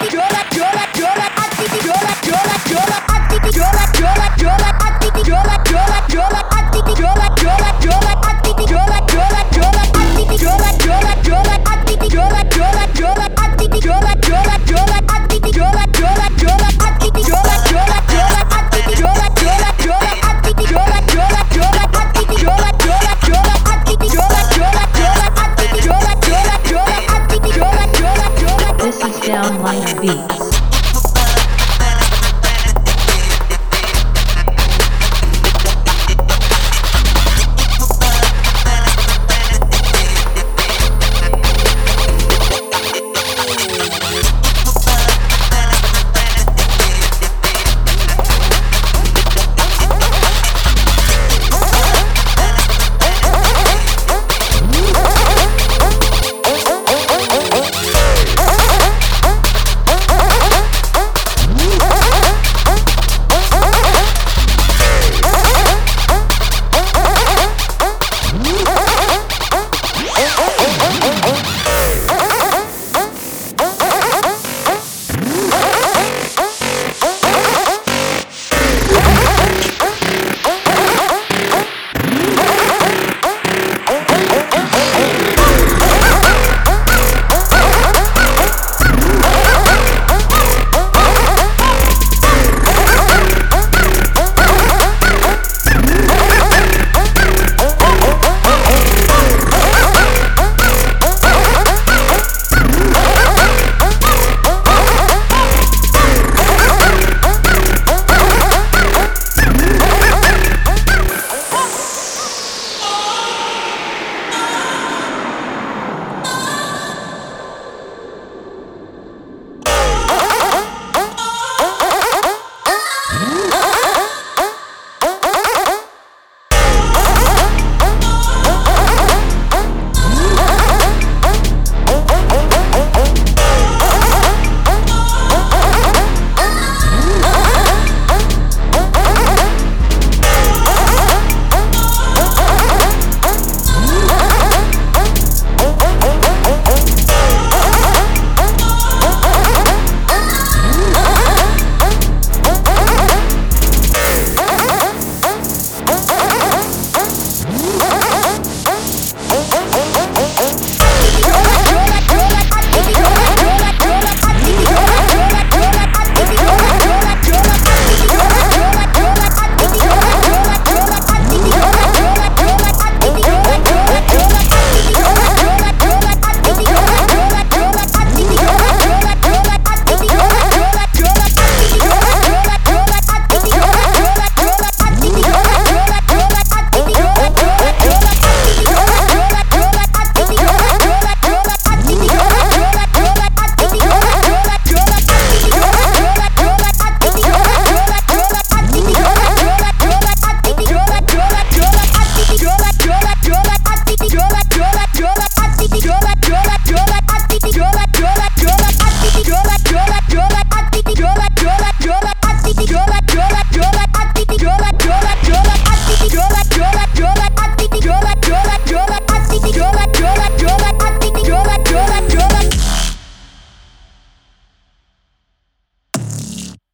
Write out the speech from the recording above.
You're like, you're like, you're like beat.